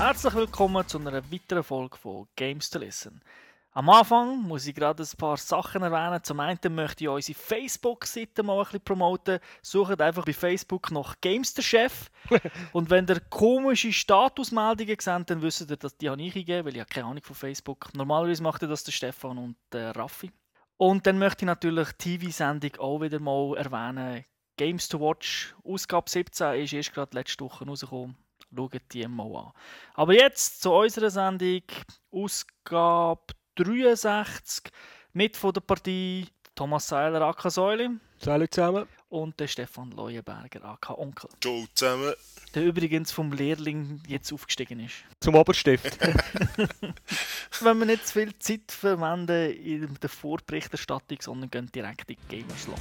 Herzlich willkommen zu einer weiteren Folge von Games to Listen. Am Anfang muss ich gerade ein paar Sachen erwähnen. Zum einen möchte ich unsere Facebook-Seite mal ein bisschen promoten. Sucht einfach bei Facebook nach Games der Chef. und wenn ihr komische Statusmeldungen seht, dann wisst ihr, dass die habe ich gegeben, weil ich habe keine Ahnung von Facebook. Normalerweise macht das der Stefan und der Raffi. Und dann möchte ich natürlich die TV-Sendung auch wieder mal erwähnen. Games to Watch, Ausgabe 17, ist erst gerade letzte Woche rausgekommen. Schaut die mal an. Aber jetzt zu unserer Sendung, Ausgabe 63 mit von der Partie Thomas Seiler AK Säule. Salut zusammen. Und der Stefan Leuenberger AK Onkel. Ciao zusammen. Der übrigens vom Lehrling jetzt aufgestiegen ist. Zum Oberstift. Wenn wir nicht zu viel Zeit verwenden in der Vorberichterstattung, sondern gehen direkt in die Gamers Lounge.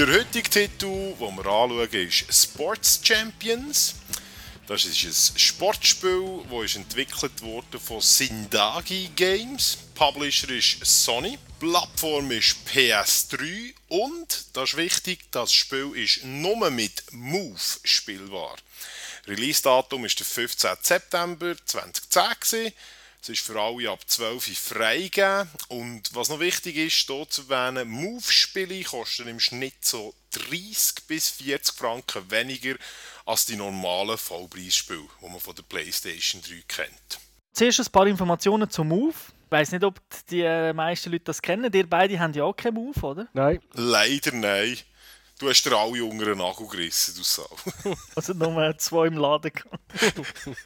Der heutige Titel, den wir anschauen, ist Sports Champions. Das ist ein Sportspiel, das entwickelt wurde von Sindagi Games. Publisher ist Sony. Plattform ist PS3 und, das ist wichtig, das Spiel ist nur mit Move spielbar. Release-Datum ist der 15. September 2010. Es ist für alle ab 12 Uhr freigegeben. Und was noch wichtig ist, hier zu erwähnen, Move-Spiele kosten im Schnitt so 30 bis 40 Franken weniger als die normalen Vollpreisspiele, die man von der PlayStation 3 kennt. Zuerst ein paar Informationen zum Move. Ich weiss nicht, ob die meisten Leute das kennen. Ihr beide haben ja auch keinen Move, oder? Nein. Leider nein. Du hast dir alle unter den Nagel gerissen, du Sau. Also nur zwei im Laden.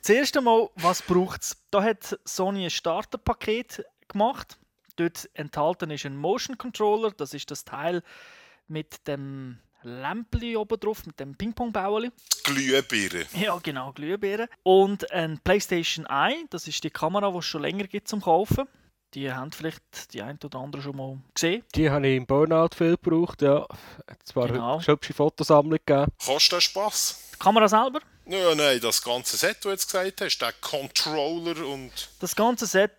Zuerst einmal, was braucht es? Da hat Sony ein Starterpaket gemacht. Dort enthalten ist ein Motion Controller. Das ist das Teil mit dem Lämpchen oben drauf, mit dem Ping-Pong-Bauerli. Glühbirne. Ja, genau, Glühbirne. Und ein PlayStation Eye. Das ist die Kamera, die es schon länger gibt zum Kaufen. Die haben vielleicht die ein oder andere schon mal gesehen. Die habe ich im Burnout viel gebraucht, ja. Es war Genau. eine hübsche Fotosammlung gegeben. Kostet das Spass? Die Kamera selber. Ja, nein, das ganze Set, das du jetzt gesagt hast, der Controller und... Das ganze Set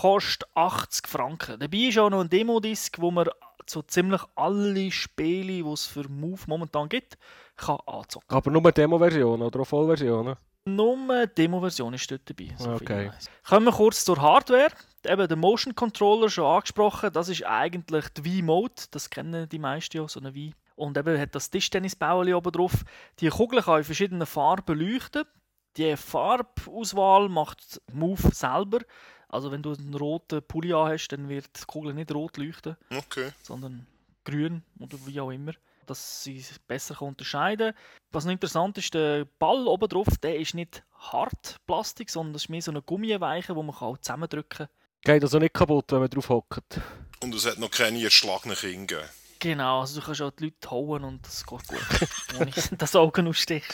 kostet 80 Franken. Dabei ist auch noch ein Demo-Disc, wo man so ziemlich alle Spiele, die es für Move momentan gibt, kann anzocken. Aber nur Demo-Version oder auch Vollversionen. Nur die Demo-Version ist dort dabei. so Okay. Kommen wir kurz zur Hardware. Eben der Motion Controller schon angesprochen. Das ist eigentlich die Wii-Mode. Das kennen die meisten ja, so eine Wii. Und eben hat das Tischtennisbaueli oben drauf. Die Kugel kann in verschiedenen Farben leuchten. Die Farbauswahl macht Move selber. Also wenn du einen roten Pulli hast, dann wird die Kugel nicht rot leuchten Okay. sondern grün oder wie auch immer, dass sie es besser kann unterscheiden Was noch interessant ist, der Ball oben drauf, der ist nicht hart Plastik, sondern das ist mehr so eine Gummiweiche, wo man kann auch zusammendrücken kann. Geht also nicht kaputt, wenn man drauf hockt. Und es hat noch keine erschlagenen Kinder gegeben. Genau, also du kannst auch die Leute hauen und das geht gut, ohne das Augen ausstich.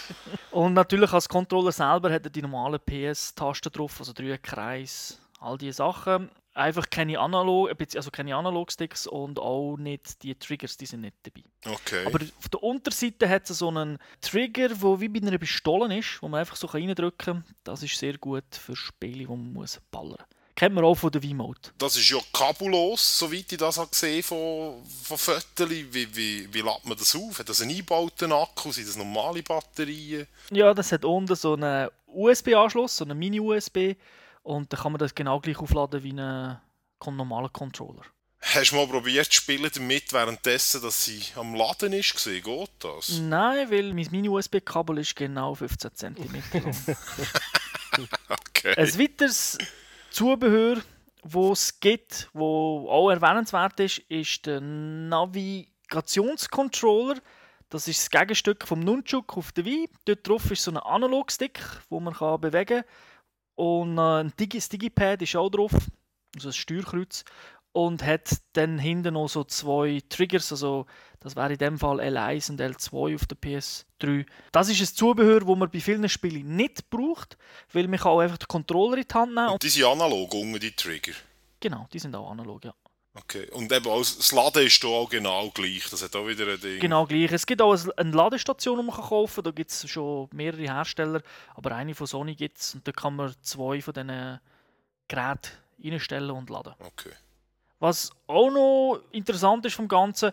Und natürlich als Controller selber hat er die normalen PS-Tasten drauf, also drei Kreis, all diese Sachen. Einfach keine Analog, also keine Analog-Sticks und auch nicht die Triggers, die sind nicht dabei. Okay. Aber auf der Unterseite hat es so einen Trigger, der wie bei einer Pistole ist, wo man einfach so reindrücken kann. Das ist sehr gut für Spiele, wo man muss ballern muss. Kennt man auch von der Wii-Mode. das ist ja kabellos, soweit ich das habe gesehen von, von Fotos. Wie, wie, wie lädt man das auf? Hat das einen eingebauten Akku? Sind das normale Batterien? Ja, das hat unten so einen USB-Anschluss, so einen Mini-USB. Und dann kann man das genau gleich aufladen wie einen normalen Controller. Hast du mal probiert zu spielen damit, währenddessen, dass sie am Laden ist? Geht das? Nein, weil mein Mini-USB-Kabel ist genau 15 cm lang. Okay. Ein weiteres Zubehör, das es gibt, wo auch erwähnenswert ist, ist der Navigationscontroller. Das ist das Gegenstück vom Nunchuk auf der Wii. Dort drauf ist so ein Analogstick, wo man kann bewegen kann. Und äh, ein Digi das Digipad ist auch drauf, also ein Steuerkreuz. und hat dann hinten noch so zwei Triggers, also das wäre in dem Fall L1 und L2 auf der PS3. Das ist ein Zubehör, das man bei vielen Spielen nicht braucht, weil man kann auch einfach den Controller in die Hand nehmen. Und die sind analog unten, die Trigger. Genau, die sind auch analog, ja. Okay. Und eben auch, das Laden ist hier auch genau gleich. Das hat auch wieder ein Ding. Genau gleich. Es gibt auch eine Ladestation, die man kaufen kann. Da gibt es schon mehrere Hersteller, aber eine von Sony gibt es und da kann man zwei von diesen Geräten reinstellen und laden. Okay. Was auch noch interessant ist vom Ganzen,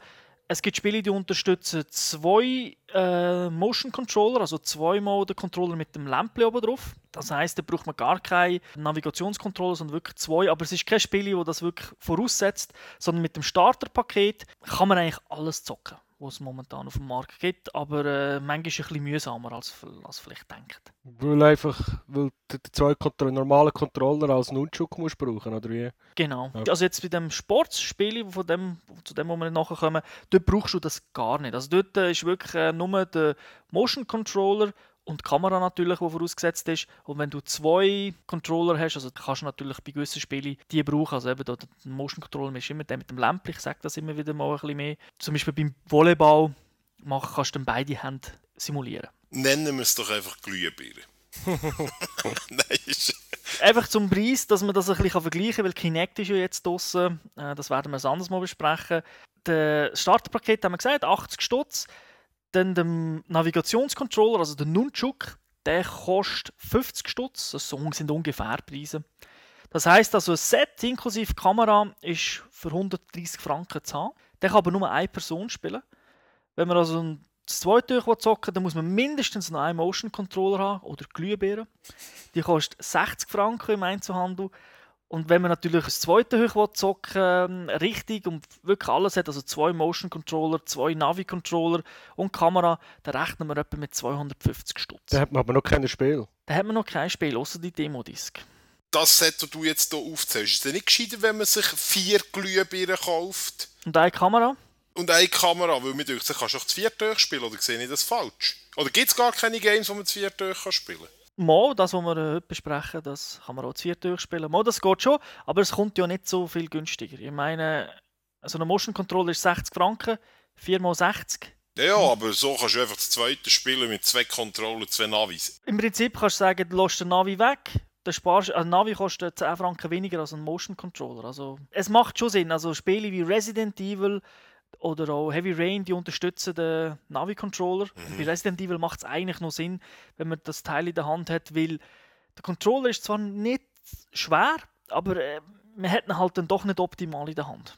es gibt Spiele, die unterstützen zwei äh, Motion Controller, also zweimal den Controller mit dem Lämpchen oben drauf. Das heißt, da braucht man gar keinen Navigationscontroller, sondern wirklich zwei. Aber es ist kein Spiel, das das wirklich voraussetzt, sondern mit dem Starterpaket kann man eigentlich alles zocken was es momentan auf dem Markt gibt, aber äh, manchmal ist es ein bisschen mühsamer, als, als vielleicht denkt. Weil einfach, weil du die zwei Kontro normalen Controller als Nunchuk musst brauchen, oder wie? Genau. Ja. Also jetzt bei dem Sportspiel, von dem, zu dem, wo wir nachher kommen, dort brauchst du das gar nicht. Also dort äh, ist wirklich äh, nur der Motion Controller und die Kamera natürlich, die vorausgesetzt ist. Und wenn du zwei Controller hast, also kannst du natürlich bei gewissen Spielen die brauchen. Also eben der Motion Controller ist immer der mit dem Lämpchen, ich sage das immer wieder mal ein bisschen mehr. Zum Beispiel beim Volleyball machen, kannst du dann beide Hände simulieren. Nennen wir es doch einfach Glühbirne. Nein, Einfach zum Preis, dass man das ein bisschen vergleichen kann, weil Kinect ist ja jetzt draußen. Äh, das werden wir ein anderes Mal besprechen. Das Starterpaket haben wir gesagt, 80 Stutz. Dann der Navigationscontroller, also der Nunchuk, der kostet 50 Stutz. Das sind ungefähr Preise. Das heißt also, ein Set inklusive Kamera ist für 130 Franken zu haben. Der kann aber nur eine Person spielen. Wenn man also ein zweite zocken dann muss man mindestens einen Motion Controller haben oder Glühbirnen. Die kostet 60 Franken im Einzelhandel. Und wenn man natürlich das zweite hoch zocken richtig und wirklich alles hat, also zwei Motion Controller, zwei Navi Controller und Kamera, dann rechnen wir etwa mit 250 Stutz. Da hat man aber noch kein Spiel. Da hat man noch kein Spiel, außer die Demo-Disc. Das Set, das du jetzt hier aufzählst, ist es nicht gescheiter, wenn man sich vier Glühbirnen kauft? Und eine Kamera? Und eine Kamera, weil mir denkt, kannst du auch zu viert durchspielen, oder sehe ich das falsch? Oder gibt es gar keine Games, wo man zu viert durch spielen kann? Mal, das, was wir heute besprechen, das kann man auch zu viert durchspielen. Mal, das geht schon, aber es kommt ja nicht so viel günstiger. Ich meine, so ein Motion Controller ist 60 Franken, 4 x 60. Ja, aber so kannst du einfach das zweite spielen mit zwei Controller, zwei Navis. Im Prinzip kannst du sagen, du lässt den Navi weg. Der sparst, ein Navi kostet 10 Franken weniger als ein Motion Controller. Also, es macht schon Sinn. Also Spiele wie Resident Evil oder auch Heavy Rain, die unterstützen den Navi-Controller. Mhm. Bei Resident Evil macht es eigentlich noch Sinn, wenn man das Teil in der Hand hat, weil der Controller ist zwar nicht schwer, aber äh, man hat ihn halt dann doch nicht optimal in der Hand.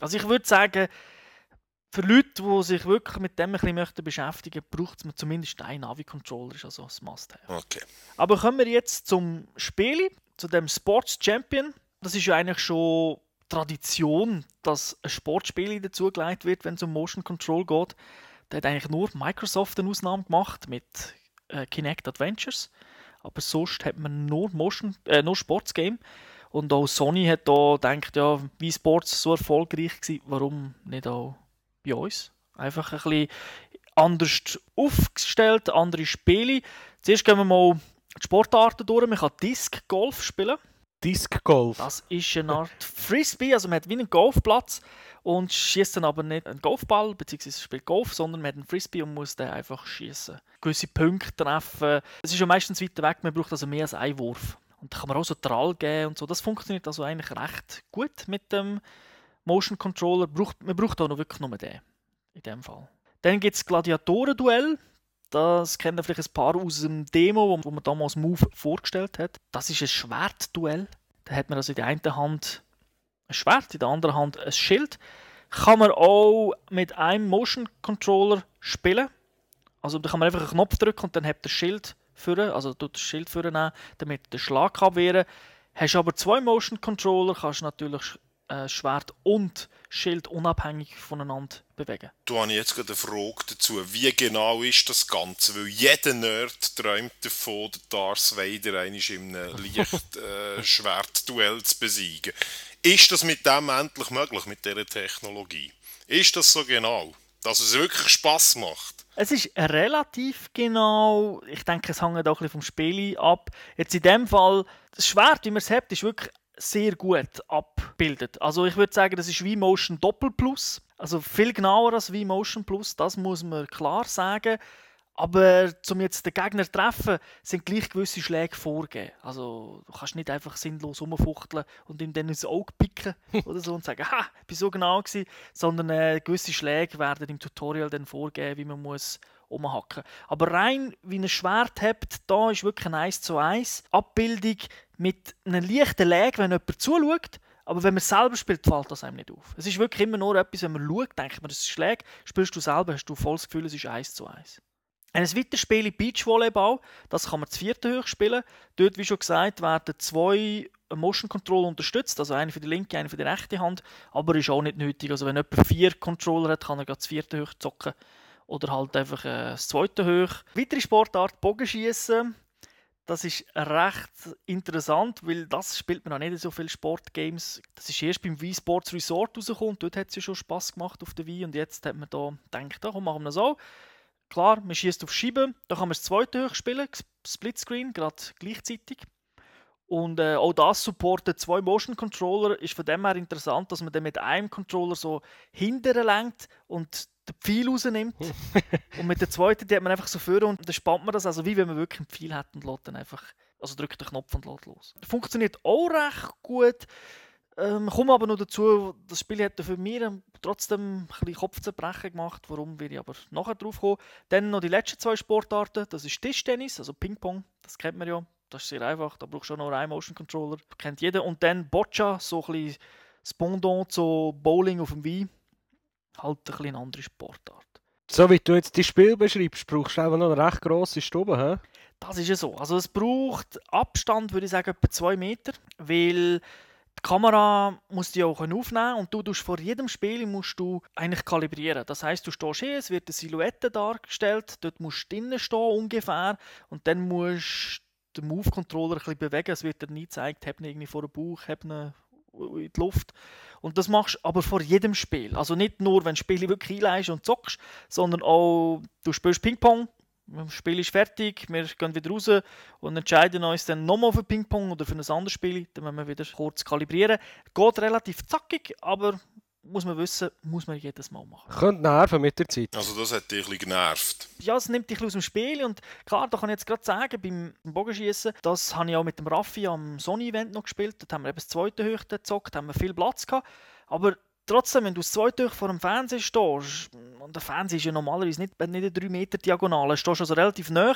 Also ich würde sagen, für Leute, die sich wirklich mit dem ein bisschen möchten beschäftigen braucht man zumindest einen Navi-Controller, ist also ein Must-Have. Okay. Aber kommen wir jetzt zum Spiel, zu dem Sports Champion. Das ist ja eigentlich schon Tradition, dass ein Sportspiel dazugelegt wird, wenn es um Motion Control geht. Da hat eigentlich nur Microsoft eine Ausnahme gemacht mit äh, Kinect Adventures. Aber sonst hat man nur, Motion, äh, nur Sportsgame. Und auch Sony hat da gedacht, ja, wie Sports so erfolgreich war, warum nicht auch bei uns? Einfach ein bisschen anders aufgestellt, andere Spiele. Zuerst gehen wir mal die Sportarten durch. Man kann Disc Golf spielen. Disc Golf. Das ist eine Art Frisbee, also man hat wie einen Golfplatz und schießt dann aber nicht einen Golfball, beziehungsweise spielt Golf, sondern man hat einen Frisbee und muss den einfach schießen. Gewisse Punkte treffen. Es ist ja meistens weiter weg, man braucht also mehr als einen Wurf. Und da kann man auch so Trall geben und so. Das funktioniert also eigentlich recht gut mit dem Motion Controller. man braucht auch noch wirklich nur den. In dem Fall. Dann gibt es Gladiatoren-Duell. Das kennen vielleicht ein paar aus dem Demo, wo man damals Move vorgestellt hat. Das ist ein Schwertduell. Da hat man also in der einen Hand ein Schwert, in der anderen Hand ein Schild. Kann man auch mit einem Motion Controller spielen. Also da kann man einfach einen Knopf drücken und dann hat das Schild führen, also tut das Schild führen, damit der Schlag abwehren. Hast du aber zwei Motion Controller, kannst du natürlich äh, Schwert und Schild unabhängig voneinander bewegen. Du habe jetzt gerade eine Frage dazu. Wie genau ist das Ganze? Weil jeder Nerd träumt davon, den Darth Vader in einem Lichtschwertduell äh, zu besiegen. Ist das mit dem endlich möglich, mit dieser Technologie? Ist das so genau? Dass es wirklich Spaß macht? Es ist relativ genau. Ich denke, es hängt auch ein bisschen vom Spiel ab. Jetzt in dem Fall, das Schwert, wie man es hat, ist wirklich sehr gut abbildet. Also ich würde sagen, das ist V-Motion Doppel Plus. Also viel genauer als V-Motion Plus, das muss man klar sagen. Aber um jetzt den Gegner zu treffen, sind gleich gewisse Schläge vorgegeben. Also du kannst nicht einfach sinnlos rumfuchteln und ihm dann ins Auge picken oder so und sagen, ha, ich bin so genau gewesen. Sondern äh, gewisse Schläge werden im Tutorial dann vorgeben, wie man muss umhacken. Aber rein wie ein Schwert habt, da ist wirklich eine 1 zu 1 Abbildung mit einem leichten Lag, wenn jemand zuschaut. Aber wenn man selber spielt, fällt das einem nicht auf. Es ist wirklich immer nur etwas, wenn man schaut, denkt man, das ist Schläge. Spielst du selber, hast du voll das Gefühl, es ist 1 zu 1. Ein weiteres Spiel ist Beachvolleyball. Das kann man zu vierten hoch spielen. Dort, wie schon gesagt, werden zwei Motion Controller unterstützt, also eine für die linke, eine für die rechte Hand, aber ist auch nicht nötig. Also wenn jemand vier Controller hat, kann er das vierte hoch zocken oder halt einfach äh, das zweite hoch. Weitere Sportart, Bogenschießen. Das ist recht interessant, weil das spielt man auch nicht so viele Sportgames. Das ist erst beim Wii Sports Resort rausgekommen. Dort hat es ja schon Spass gemacht auf der Wii und jetzt hat man da gedacht, da, komm, machen wir das auch. Klar, man schießt auf Scheibe, da kann man das zweite hoch spielen, Splitscreen, gerade gleichzeitig. Und äh, auch das supportet zwei Motion Controller. Ist von dem her interessant, dass man dann mit einem Controller so hinterher lenkt und den Pfeil rausnimmt. und mit der zweiten, die hat man einfach so vor und dann spannt man das, also wie wenn man wirklich einen Pfeil hat und lässt dann einfach, also drückt den Knopf und lässt los. Funktioniert auch recht gut. Ähm, komme aber noch dazu, das Spiel hat für mich trotzdem ein bisschen Kopfzerbrechen gemacht, warum will ich aber nachher drauf kommen. Dann noch die letzten zwei Sportarten, das ist Tischtennis, also Ping-Pong, das kennt man ja, das ist sehr einfach, da brauchst du nur einen Motion Controller, kennt jeder. Und dann Boccia, so ein bisschen das Pendant zu Bowling auf dem Wein, halt ein bisschen eine andere Sportart. So wie du jetzt die Spiel beschreibst, brauchst du einfach noch eine recht grosse Stube, hä? Das ist ja so. Also es braucht Abstand, würde ich sagen, etwa zwei Meter, weil die Kamera muss die auch aufnehmen und du tust vor jedem Spiel musst du eigentlich kalibrieren. Das heißt, du stehst hier, es wird eine Silhouette dargestellt, dort musst du drinnen stehen ungefähr und dann musst du den Move-Controller ein bisschen bewegen. Es wird dir nie gezeigt, hab ihn irgendwie vor dem Bauch, hab ihn in die Luft. Und das machst du aber vor jedem Spiel. Also nicht nur, wenn du Spiele wirklich einleist und zockst, sondern auch, du spielst Ping-Pong, das Spiel ist fertig, wir gehen wieder raus und entscheiden uns dann nochmal für Ping-Pong oder für ein anderes Spiel. Dann müssen wir wieder kurz kalibrieren. Geht relativ zackig, aber muss man wissen, muss man jedes Mal machen. Könnte nerven mit der Zeit. Also das hat dich ein bisschen genervt. Ja, es nimmt dich aus dem Spiel und klar, da kann ich jetzt gerade sagen, beim Bogenschießen, das habe ich auch mit dem Raffi am Sony-Event noch gespielt. Dort haben wir eben das zweite Höchste gezockt, haben wir viel Platz gehabt. Aber trotzdem, wenn du das zweite vor dem Fernseher stehst, und der Fernseher ist ja normalerweise nicht, nicht eine 3 Meter Diagonale, stehst du also relativ nah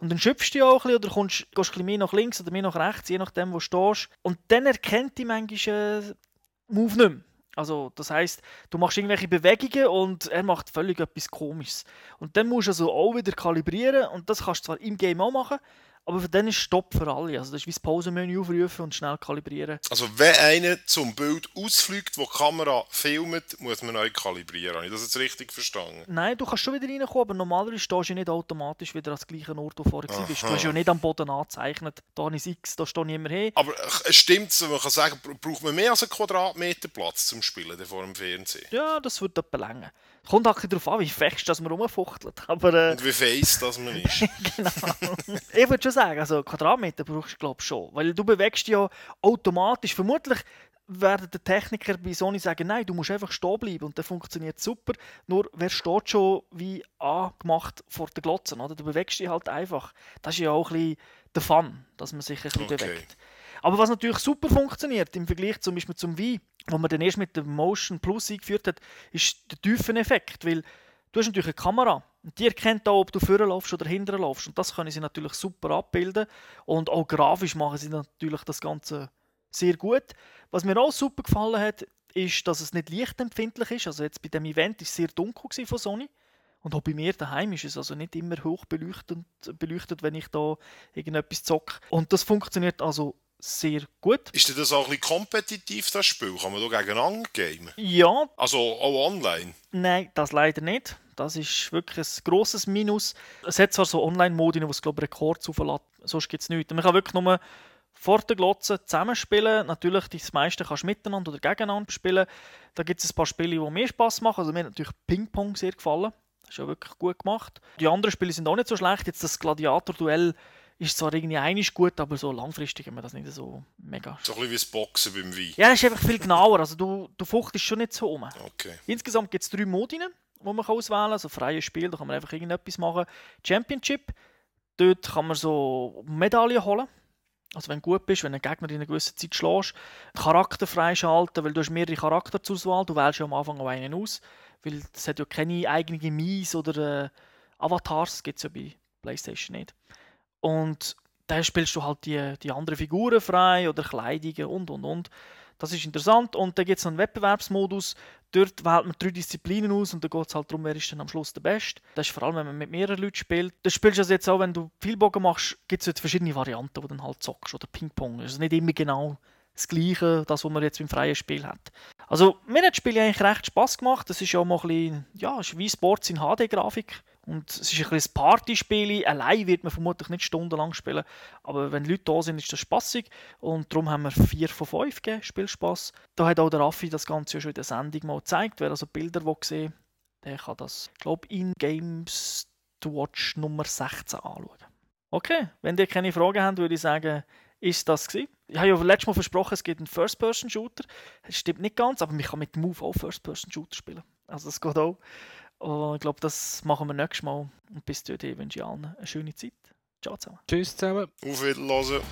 und dann schöpfst du ja auch ein bisschen oder kommst, gehst ein bisschen mehr nach links oder mehr nach rechts, je nachdem, wo du stehst. Und dann erkennt die manchmal äh, Move nicht mehr. Also, das heißt, du machst irgendwelche Bewegungen und er macht völlig etwas Komisches. Und dann musst du also auch wieder kalibrieren und das kannst du zwar im Game auch machen, aber für den ist Stopp für alle. Also das ist wie das Pausenmenü aufrufen und schnell kalibrieren. Also wenn einer zum Bild ausfliegt, wo die Kamera filmt, muss man neu kalibrieren. Habe ich das jetzt richtig verstanden? Nein, du kannst schon wieder reinkommen, aber normalerweise stehst du nicht automatisch wieder an gleichen Ort, wo du vorher warst. Du hast ja nicht am Boden angezeichnet, da ist X, da stehe ich immer hin. Aber äh, stimmt es, man kann sagen, braucht man mehr als einen Quadratmeter Platz zum Spielen vor dem Fernsehen? Ja, das wird etwa länger. Kommt auch darauf an, wie fest dass man rumfuchtelt. Aber, äh, Und wie fest dass man ist. genau. ich würde schon sagen, also Quadratmeter brauchst du glaube schon. Weil du bewegst dich ja automatisch. Vermutlich werden die Techniker bei Sony sagen, nein, du musst einfach stehen bleiben und dann funktioniert super. Nur, wer steht schon wie angemacht vor der Glotze, oder? Du bewegst dich halt einfach. Das ist ja auch ein bisschen der Fun, dass man sich ein bisschen okay. bewegt. Aber was natürlich super funktioniert im Vergleich zum Beispiel zum Wii, wo man dann erst mit dem Motion Plus eingeführt hat, ist der Tiefeneffekt, weil du hast natürlich eine Kamera die erkennt auch, ob du vorne laufst oder hinten laufst und das können sie natürlich super abbilden und auch grafisch machen sie natürlich das Ganze sehr gut. Was mir auch super gefallen hat, ist, dass es nicht lichtempfindlich ist. Also jetzt bei dem Event ist es sehr dunkel von Sony. Und auch bei mir daheim ist es also nicht immer hoch beleuchtet, beleuchtet wenn ich da irgendetwas zocke. Und das funktioniert also sehr gut. Ist das auch ein bisschen kompetitiv, das Spiel? Kann man da gegeneinander gamen? Ja. Also auch online? Nein, das leider nicht. Das ist wirklich ein grosses Minus. Es hat zwar so Online-Modi, wo es glaube Rekord auflässt, sonst gibt es nichts. Man kann wirklich nur vor der Glotze zusammenspielen. Natürlich, das meiste kannst du miteinander oder gegeneinander spielen. Da gibt es ein paar Spiele, die mehr Spaß machen. Also mir hat natürlich Ping-Pong sehr gefallen. Das ist ja wirklich gut gemacht. Die anderen Spiele sind auch nicht so schlecht. Jetzt das Gladiator-Duell ist zwar irgendwie einig gut, aber so langfristig haben wir das nicht so mega. So ein bisschen wie das Boxen beim Wein. Ja, das ist einfach viel genauer. Also du, du fuchtest schon nicht so um. Okay. Insgesamt gibt es drei Modi, die man auswählen kann. Also freies Spiel, da kann man einfach irgendetwas machen. Championship, dort kann man so Medaillen holen. Also wenn du gut bist, wenn einen Gegner in einer gewissen Zeit schlägst. Charakter freischalten, weil du hast mehrere Charakter zur Auswahl. Du wählst ja am Anfang auch einen aus. Weil es hat ja keine eigenen Mies oder äh, Avatars. Gibt es ja bei Playstation nicht. Und dann spielst du halt die, die anderen Figuren frei oder Kleidungen und und und. Das ist interessant. Und dann gibt es einen Wettbewerbsmodus. Dort wählt man drei Disziplinen aus und dann geht es halt darum, wer ist dann am Schluss der Beste. Das ist vor allem, wenn man mit mehreren Leuten spielt. Das spielst du also jetzt auch, wenn du viel Bogen machst, gibt es verschiedene Varianten, wo du dann halt zockst. Oder Ping-Pong. Es ist nicht immer genau das Gleiche, das, was man jetzt beim freien Spiel hat. Also, mir hat das Spiel eigentlich recht Spaß gemacht. Das ist ja mal ein bisschen, ja, ist wie Sports in HD-Grafik. Und es ist ein bisschen ein Partyspiel. Allein wird man vermutlich nicht stundenlang spielen. Aber wenn Leute da sind, ist das spaßig. Und darum haben wir 4 von 5 gegeben, Spielspaß. Da hat auch der Raffi das Ganze ja schon in der Sendung mal gezeigt. Wer also Bilder gesehen der kann das, glaube ich, in Games to Watch Nummer 16 anschauen. Okay, wenn ihr keine Fragen habt, würde ich sagen, ist das gewesen. Ich habe ja letztes Mal versprochen, es gibt einen First-Person-Shooter. Das stimmt nicht ganz, aber man kann mit Move auch First-Person-Shooter spielen. Also das geht auch. Und ich glaube, das machen wir nächstes Mal. Und bis dahin wünsche ich allen eine schöne Zeit. Ciao zusammen. Tschüss zusammen. Auf Wiedersehen.